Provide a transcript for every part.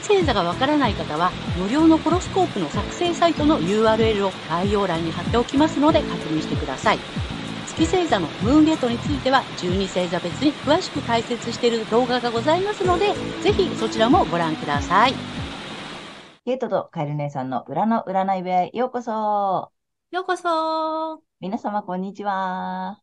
月星座がわからない方は、無料のホロスコープの作成サイトの URL を概要欄に貼っておきますので確認してください。月星座のムーンゲートについては12星座別に詳しく解説している動画がございますので、ぜひそちらもご覧ください。ゲートとカエル姉さんの裏の占い部屋へようこそ。ようこそ。皆様こんにちは。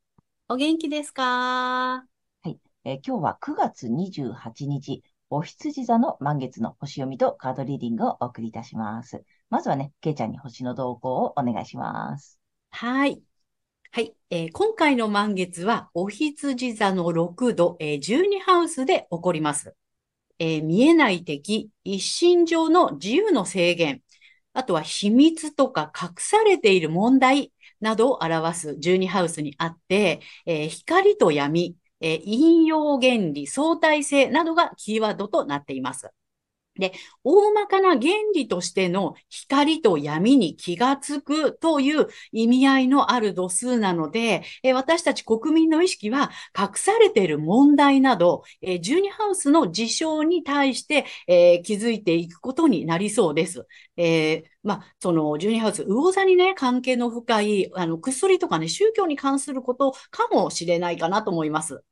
お元気ですか？はい、えー、今日は9月28日、お羊座の満月の星読みとカードリーディングをお送りいたします。まずはね、ケイちゃんに星の動向をお願いします。はい。はい、えー、今回の満月は、お羊座の6度、えー、12ハウスで起こります。えー、見えない敵、一心上の自由の制限、あとは秘密とか隠されている問題などを表す12ハウスにあって、えー、光と闇、えー、引用原理、相対性などがキーワードとなっています。で、大まかな原理としての光と闇に気がつくという意味合いのある度数なので、え私たち国民の意識は隠されている問題など、え12ハウスの事象に対して、え気づいていくことになりそうです。えーまあ、その、12ハウス、魚座にね、関係の深い、あの、薬とかね、宗教に関することかもしれないかなと思います。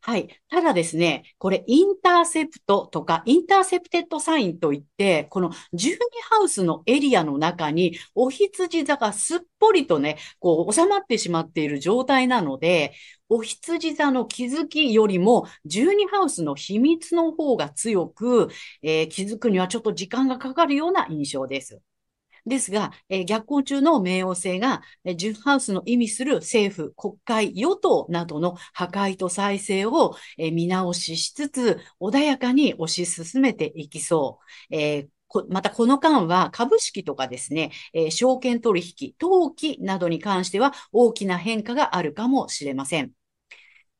はい。ただですね、これ、インターセプトとか、インターセプテッドサインといって、この12ハウスのエリアの中に、お羊座がすっぽりとね、こう、収まってしまっている状態なので、お羊座の気づきよりも、12ハウスの秘密の方が強く、えー、気づくにはちょっと時間がかかるような印象です。ですが、えー、逆行中の冥王星が、えー、ジュンハウスの意味する政府、国会、与党などの破壊と再生を、えー、見直ししつつ、穏やかに推し進めていきそう。えーまたこの間は株式とかですね、えー、証券取引、登記などに関しては大きな変化があるかもしれません。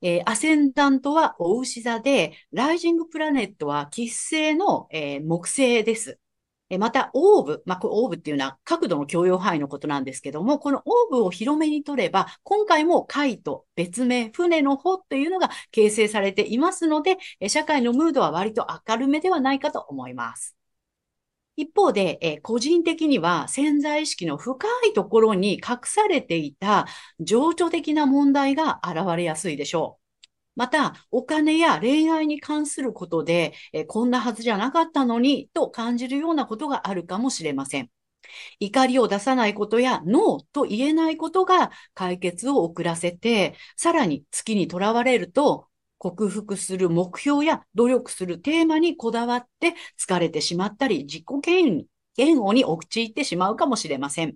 えー、アセンダントはお牛座で、ライジングプラネットは喫星の、えー、木星です。また、オーブ、まあ、オーブっていうのは角度の許容範囲のことなんですけども、このオーブを広めに取れば、今回も海と別名、船の方というのが形成されていますので、社会のムードは割と明るめではないかと思います。一方で、え個人的には潜在意識の深いところに隠されていた情緒的な問題が現れやすいでしょう。また、お金や恋愛に関することで、えこんなはずじゃなかったのにと感じるようなことがあるかもしれません。怒りを出さないことやノーと言えないことが解決を遅らせて、さらに月にとらわれると、克服する目標や努力するテーマにこだわって疲れてしまったり、自己嫌悪に陥ってしまうかもしれません。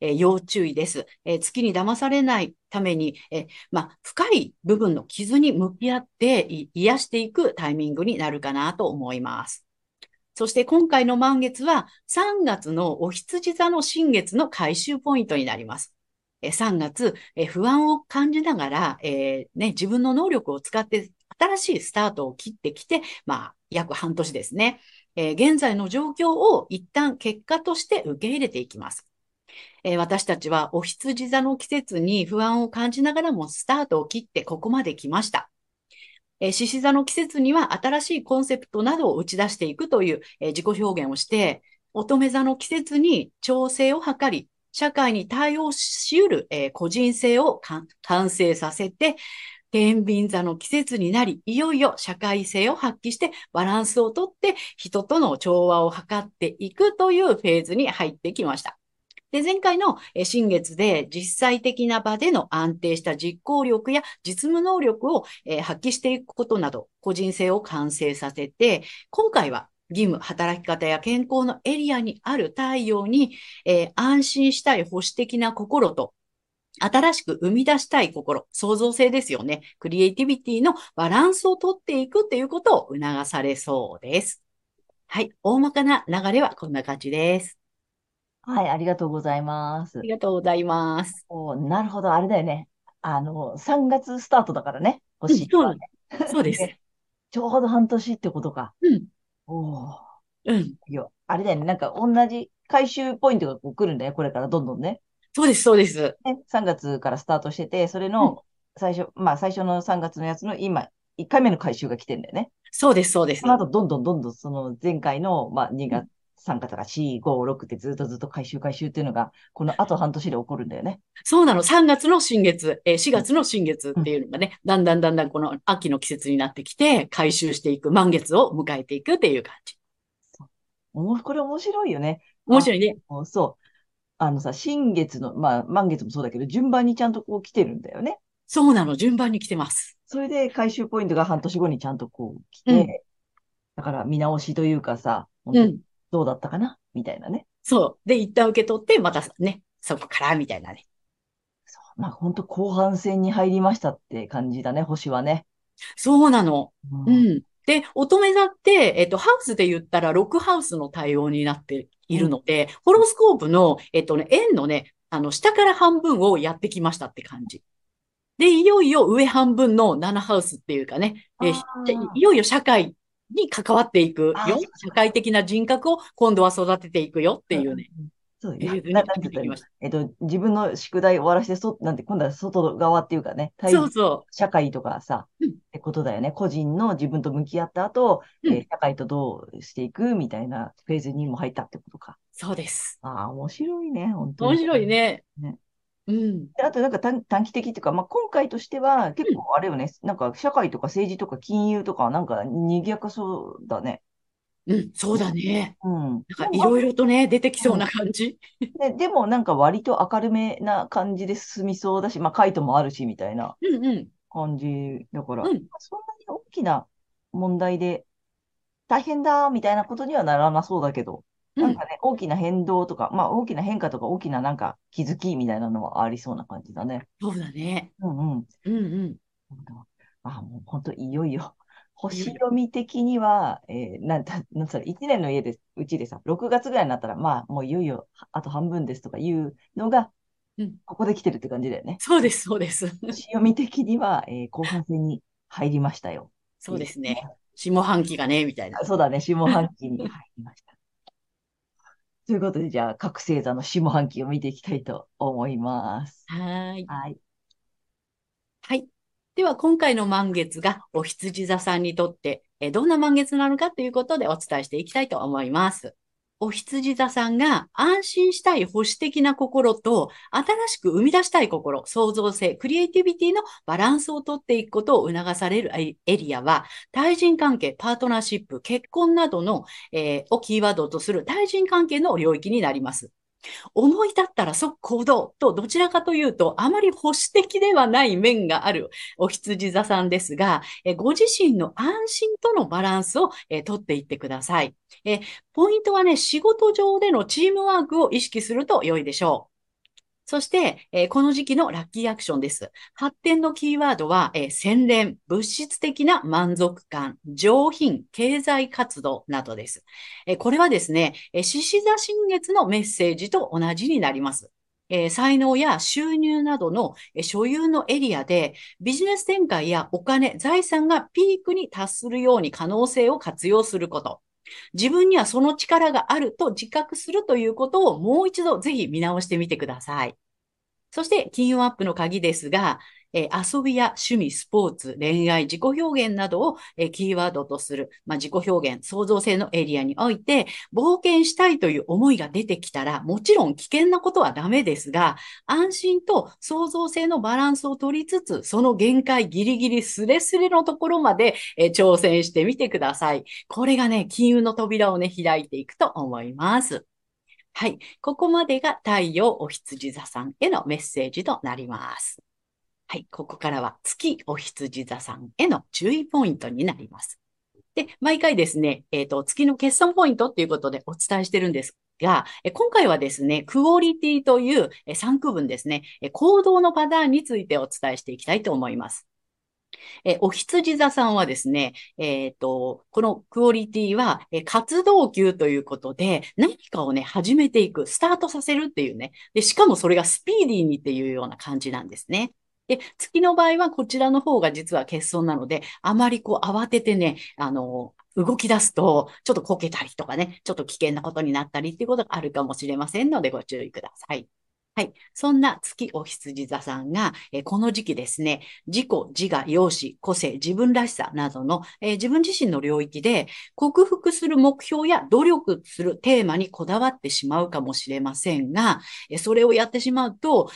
えー、要注意です。えー、月に騙されないために、えー、まあ、深い部分の傷に向き合って癒していくタイミングになるかなと思います。そして今回の満月は3月のお羊座の新月の回収ポイントになります。3月、不安を感じながら、えーね、自分の能力を使って新しいスタートを切ってきて、まあ、約半年ですね。えー、現在の状況を一旦結果として受け入れていきます。えー、私たちはお羊座の季節に不安を感じながらもスタートを切ってここまで来ました。え、獅子座の季節には新しいコンセプトなどを打ち出していくという、え、自己表現をして、乙女座の季節に調整を図り、社会に対応し得る、え、個人性を完成させて、天秤座の季節になり、いよいよ社会性を発揮してバランスをとって人との調和を図っていくというフェーズに入ってきました。で、前回の新月で実際的な場での安定した実行力や実務能力を発揮していくことなど、個人性を完成させて、今回は義務、働き方や健康のエリアにある太陽に、えー、安心したい保守的な心と、新しく生み出したい心、創造性ですよね。クリエイティビティのバランスをとっていくっていうことを促されそうです。はい。大まかな流れはこんな感じです。はい、ありがとうございます。ありがとうございます。おなるほど、あれだよね。あの、3月スタートだからね、うん、星そうはね。そうです。ねちょうど半年ってことか。うん、おーうん。いや、あれだよね。なんか同じ回収ポイントがこう来るんだよ。これからどんどんね。そうです、そうです。ね、3月からスタートしてて、それうん、の最初、まあ最初の3月のやつの今、1回目の回収が来てんだよね。そうです、そうです。その後、どんどんどんどんその前回の、まあ2うん、月、3月から4、5、6ってずっとずっと回収回収っていうのが、この後半年で起こるんだよね。そうなの。3月の新月、えー4うん、月の新月うん、っていうのがね、だんだんだんだんこの秋の季節になってきて、回収していく、満月を迎えていくっていう感じ。これ面白いよね。あ面白いね。の、そう。あのさ、新月の、まあ満月もそうだけど、順番にちゃんとこう来てるんだよね。そうなの。順番に来てます。それで回収ポイントが半年後にちゃんとこう来うん、て、だから見直しというかさ、うん。どうだったかな？みたいなね。そう。で、一旦受け取って、またね、そこから、みたいなね。そう、まあ本当後半戦に入りましたって感じだね、星はね。そうなの。う。うんん。で、乙女座って、えっと、ハウスで言ったら6ハウスの対応になっていうるん。ので、ホロスコープの、えっとね、円のね、あの、下から半分をやってきましたって感じ。で、いよいよ上半分の7ハウスっていうかね、えいよいよ社会に関わっていくよ。社会的な人格を今度は育てていくよってうんいううんね、うん。そう、フェや、な、ーズになんて言ったらいいの入ってきました。えっと、自分の宿題終わらせて、そ、なんて、今度は外側っていうかね、対そうそ社会とかさ、う。うん、ってことだよね。個人の自分と向き合った後、うん、えー社会とどうしていくみたいなフェーズにも入ったってことか。そうです。ああ、面白いね、本当面に。白いね。ね。うん、であとなんか短、短期的っていうか、まあ、今回としては結うん、構あれよね、なんか社会とか政治とか金融とかなんか賑やかそうだね。うん、そうだね。うん。なんかいろいろとね、出てきそううん。な感じ。で、でもなんか割と明るめな感じで進みそうだし、まあ、カイトもあるしみたいなうん、うん、感じだから、うん。まあそんなに大きな問題で大変だみたいなことにはならなそうだけど、うん、なんかね、大きな変動とか、まあ大きな変化とか大きななんか気づきみたいなのはありそうな感じだね。そうだね。うんうん。うん、うん。あ、もう本当いよいよ。星。読み的には、えーなんだ、なんつうの、1年の家で、うちでさ、6月ぐらいになったら、まあ、もういよいよ、あと半分ですとかいうのが、うん。ここで来てるって感じだよね。そうです、そうです。星読み的には、えー後半戦に入りましたよ。そうですね。下半期がね、みたいな。あそうだね、下半期に入りました。ということで、じゃあ、各星座の下半期を見ていきたいと思います。はーい。はい。はい。では、今回の満月がお羊座さんにとって、えどんな満月なのかということでお伝えしていきたいと思います。お羊座さんが安心したい保守的な心と新しく生み出したい心、創造性、クリエイティビティのバランスをとっていくことを促されるエリアは、対人関係、パートナーシップ、結婚などの、えーをキーワードとする対人関係の領域になります。思い立ったら即行動とどちらかというとあまり保守的ではない面があるお羊座さんですが、えご自身の安心とのバランスをえ取っていってください。えポイントはね、仕事上でのチームワークを意識すると良いでしょう。そして、えーこの時期のラッキーアクションです。発展のキーワードは、えー洗練、物質的な満足感、上品、経済活動などです。えーこれはですね、獅子座新月のメッセージと同じになります。えー才能や収入などのえー所有のエリアでビジネス展開やお金、財産がピークに達するように可能性を活用すること。自分にはその力があると自覚するということをもう一度ぜひ見直してみてください。そして金運アップの鍵ですが、えー遊びや趣味、スポーツ、恋愛、自己表現などを、えーキーワードとする、まあ、自己表現、創造性のエリアにおいて、冒険したいという思いが出てきたら、もちろん危険なことはダメですが、安心と創造性のバランスを取りつつ、その限界ギリギリスレスレのところまで、えー挑戦してみてください。これがね、金融の扉をね、開いていくと思います。はい。ここまでが太陽お羊座さんへのメッセージとなります。はい。ここからは月お羊座さんへの注意ポイントになります。で、毎回ですね、えっ、と、月の決算ポイントっていうことでお伝えしてるんですが、え今回はですね、クオリティという3区分ですね、え行動のパターンについてお伝えしていきたいと思います。え、お羊座さんはですね、えっと、このクオリティは、え、活動級ということで、何かをね、始めていく、スタートさせるっていうね。で、しかもそれがスピーディーにっていうような感じなんですね。で、月の場合はこちらの方が実は欠損なので、あまりこう慌ててね、あの、動き出すと、ちょっとこけたりとかね、ちょっと危険なことになったりっていうことがあるかもしれませんので、ご注意ください。はい。そんな月お羊座さんが、えー、この時期ですね、自己、自我、容姿、個性、自分らしさなどの、えー、自分自身の領域で克服する目標や努力するテーマにこだわってしまうかもしれませんが、えー、それをやってしまうと、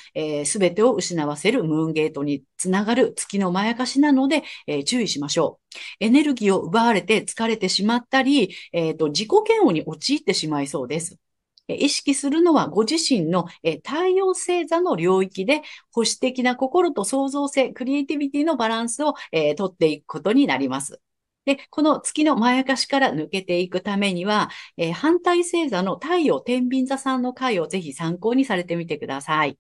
す、べ、てを失わせるムーンゲートにつながる月のまやかしなので、え注意しましょう。エネルギーを奪われて疲れてしまったり、えっ、と、自己嫌悪に陥ってしまいそうです。意識するのはご自身の太陽星座の領域で保守的な心と創造性、クリエイティビティのバランスを、えー、取っていくことになります。で、この月のまやかしから抜けていくためには、え、反対星座の太陽天秤座さんの回をぜひ参考にされてみてください。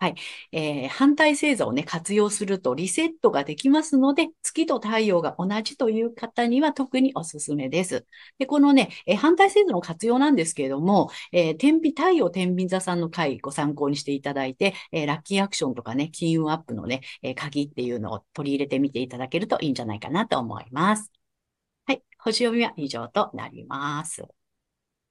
はい。えー、反対星座をね、活用するとリセットができますので、月と太陽が同じという方には特におすすめです。で、このね、えー、反対星座の活用なんですけれども、えー、天秤、太陽天秤座さんの回ご参考にしていただいて、えー、ラッキーアクションとかね、金運アップのね、えー、鍵っていうのを取り入れてみていただけるといいんじゃないかなと思います。はい。星読みは以上となります。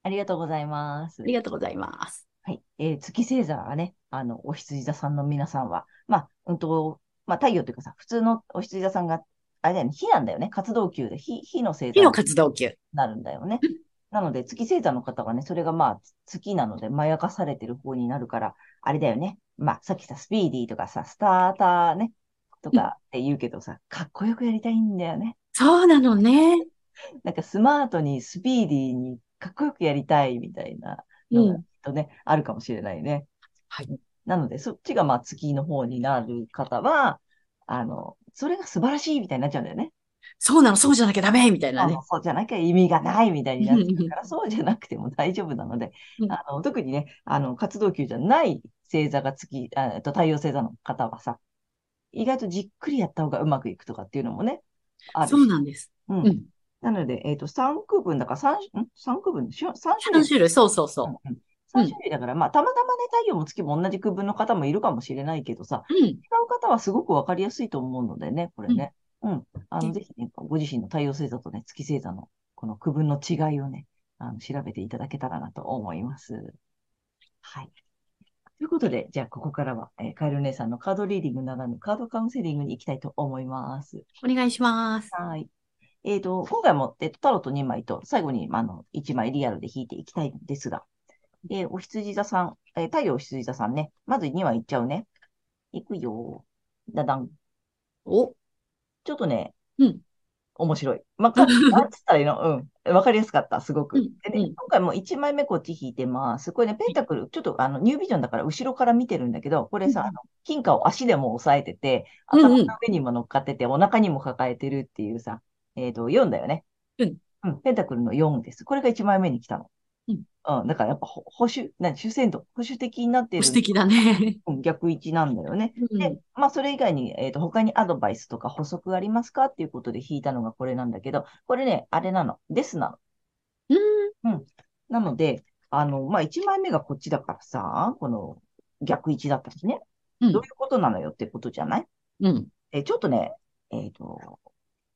ありがとうございます。ありがとうございます。はい。えー、月星座はね、あの、お羊座さんの皆さんは、まあ、うんと、まあ、太陽というかさ、普通のお羊座さんが、あれだよね、火なんだよね。活動級で、火、火の星座。火の活動級。なるんだよね。なので、月星座の方はね、それがまあ、月なので、まやかされてる方になるから、あれだよね。まあ、さっきさ、スピーディーとかさ、スターターね、とかって言うけどさ、かっこよくやりたいんだよね。そうなのね。なんかスマートに、スピーディーに、かっこよくやりたいみたいなのがとね、あるかもしれないね。はい。なので、そっちがまあ月の方になる方は、あの、それが素晴らしいみたいになっちゃうんだよね。そうなの、そうじゃなきゃダメみたいなね。そうじゃなきゃ意味がないみたいになってるから、そうじゃなくても大丈夫なので、あの特にね、あの活動級じゃない星座が月、あと太陽星座の方はさ、意外とじっくりやった方がうまくいくとかっていうのもね、あるそうなんです。うん。うん、なので、えっ、ー、と、3区分だから3、ん ?3 区分 ?3 種類？3種類、そうそうそう。うん3種類だから、うん、まあ、たまたまね、太陽も月も同じ区分の方もいるかもしれないけどさ、うん、違う方はすごくわかりやすいと思うのでね、これね。うん。あの、ぜひね、ご自身の太陽星座とね、月星座のこの区分の違いをね、あの調べていただけたらなと思います。はい。ということで、じゃあ、ここからは、えー、カエル姉さんのカードリーディングならぬカードカウンセリングに行きたいと思います。お願いします。はい。えっ、ー、と、今回も、えっ、ー、と、タロット2枚と、最後に、あの、1枚リアルで引いていきたいんですが、えー、お羊座さん、えー、太陽お羊座さんね。まず2話いっちゃうね。いくよ。だだん。おちょっとね、うん。面白い。まあ、なんつったらいいの？うん。わかりやすかった、すごく。うん、でね、今回も1枚目こっち引いてます。これね、ペンタクル、ちょっとあの、ニュービジョンだから後ろから見てるんだけど、これさ、うん、あの金貨を足でも押さえてて、頭の上にも乗っかってて、お腹にも抱えてるっていうさ、えっ、ー、と、4だよね。うん。うん。ペンタクルの4です。これが1枚目に来たの。うん。だからやっぱ保守、な主戦度、保守的になってる。保守的だね。逆位置なんだよね。うん、で、まあそれ以外に、えっ、ー、と、他にアドバイスとか補足ありますかっていうことで引いたのがこれなんだけど、これね、あれなの。ですなの。うん。うん。なので、あの、まあ1枚目がこっちだからさ、この逆位置だったしね。うん、どういうことなのよってことじゃない？うん。え、ちょっとね、えっ、ー、と、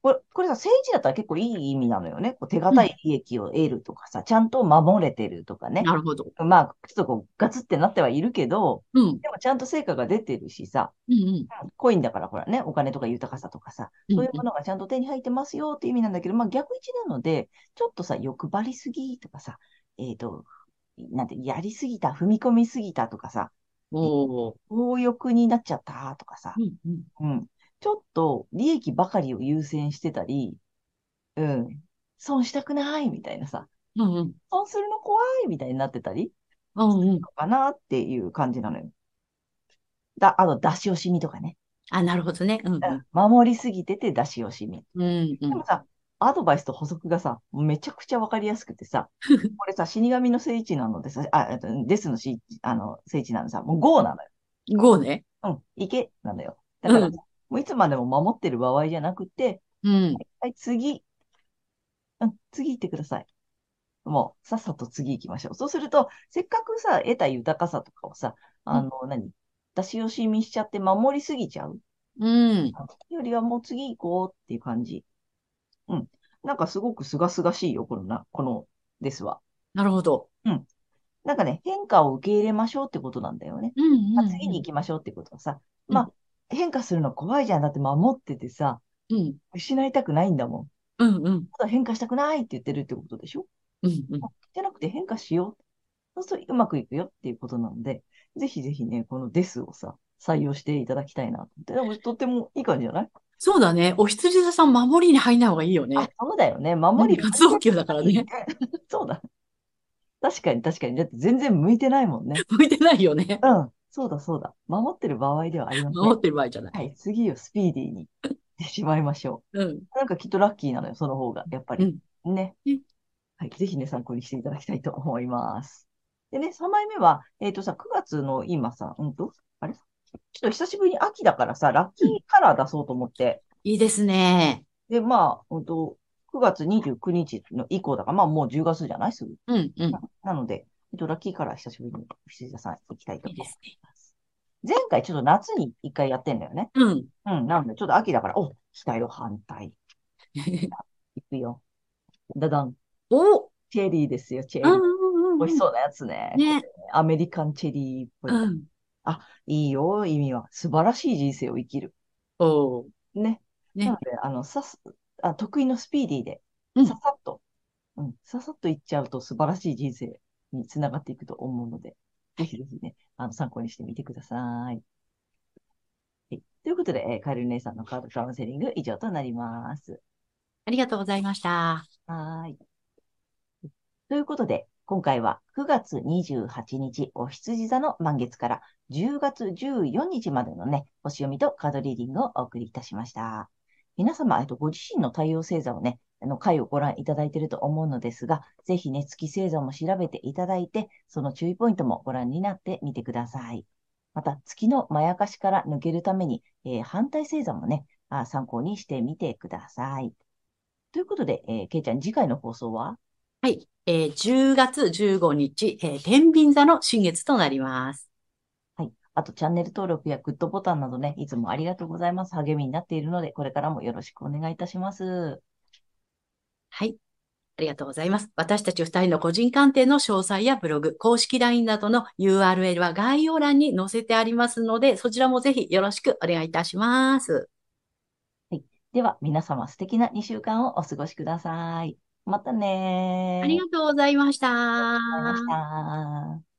これ、これさ、政治だったら結構いい意味なのよね。こう手堅い利益を得るとかさ、うん、ちゃんと守れてるとかね。なるほど。まあ、ちょっとこう、ガツってなってはいるけど、うん、でもちゃんと成果が出てるしさ、うんうん、コインだからほらね、お金とか豊かさとかさ、そういうものがちゃんと手に入ってますよって意味なんだけど、まあ逆位置なので、ちょっとさ、欲張りすぎとかさ、えっ、ー、と、なんて、やりすぎた、踏み込みすぎたとかさ、お強欲になっちゃったとかさ、うんうん、うん、ちょっと利益ばかりを優先してたり、うん。損したくないみたいなさ、うんうん。損するの怖いみたいになってたり、うんうん。かなっていう感じなのよ。だ、あの、出し惜しみとかね。あ、なるほどね。うん、うん、守りすぎてて出し惜しみ。うん、うん、でもさ、アドバイスと補足がさ、めちゃくちゃわかりやすくてさ、これさ、死神の聖地なのでさ、あ、ですのし、あの、聖地なのさ、もう GO なのよ。GO ね。うん、行け、なのよ。だから、うん、もういつまでも守ってる場合じゃなくて、うん。はい、次。うん、次行ってください。もう、さっさと次行きましょう。そうすると、せっかくさ、得た豊かさとかをさ、あの、何？出し惜しみしちゃって守りすぎちゃう？うん。よりはもう次行こうっていう感じ。うん。なんかすごく清々しいよ、このな、このですわ。なるほど。なんかね、変化を受け入れましょうってことなんだよね。うんうん、まあ、次に行きましょうってことはさ、うんまあ、変化するの怖いじゃん。だって守っててさ、うん。失いたくないんだもん。うんうん。ただ変化したくないって言ってるってことでしょ？うんうん。じゃなくて変化しよう。そうするとうまくいくよっていうことなので、ぜひぜひね、このですをさ、採用していただきたいなと思って。でもとってもいい感じじゃない？そうだね。お羊座さん守りに入んない方がいいよあね。、そうだよね。守り。活動級だからね。そうだ。確かに確かに。だって全然向いてないもんね。向いてないよね。うん。そうだそうだ。守ってる場合ではありません。守ってる場合じゃない。はい。次をスピーディーにしてしまいましょうん。う。なんかきっとラッキーなのよ、その方が。やっぱり。ねうん。はい。ぜひね、参考にしていただきたいと思います。でね、3枚目は、えっ、とさ、9月の今さ、うんと、あれ？ちょっと久しぶりに秋だからさ、ラッキーカラー出そうと思って。いいですね。で、まあ、うんと、9月29日の以降だから、まあもう10月じゃない？すぐ。うんうん。なので、と、ラッキーカラー久しぶりに藤田さん行きたいと思いいいですね。ます。前回ちょっと夏に一回やってんだよね。うん。うん、なのでちょっと秋だから、お、期待を反対。いくよ。だだん。おチェリーですよ、チェリー。うんうんうん。美味しそうなやつね。ねアメリカンチェリーっぽい。うん。いいよ、意味は。素晴らしい人生を生きる。おーね。ねなので、あの、さす、あ、得意のスピーディーで、うんささっと、うん、ささっといっちゃうと素晴らしい人生につながっていくと思うので、ぜひぜひね、あの、参考にしてみてください。はい。ということで、えーカエル姉さんのカードカウンセリング以上となります。ありがとうございました。はーい。ということで、今回は9月28日、お羊座の満月から10月14日までのね、星読みとカードリーディングをお送りいたしました。皆様、えっと、ご自身の太陽星座をね、あの回をご覧いただいていると思うのですが、ぜひね、月星座も調べていただいて、その注意ポイントもご覧になってみてください。また、月のまやかしから抜けるために、えー反対星座もね、あ参考にしてみてください。ということで、えー、けいちゃん、次回の放送は？はい。えー10月15日、えー天秤座の新月となります。はい。あと、チャンネル登録やグッドボタンなどね、いつもありがとうございます。励みになっているので、これからもよろしくお願いいたします。はい。ありがとうございます。私たち二人の個人鑑定の詳細やブログ、公式 LINE などの URL は概要欄に載せてありますので、そちらもぜひよろしくお願いいたします。では、皆様素敵な2週間をお過ごしください。またねー。ありがとうございました。ありがとうございました。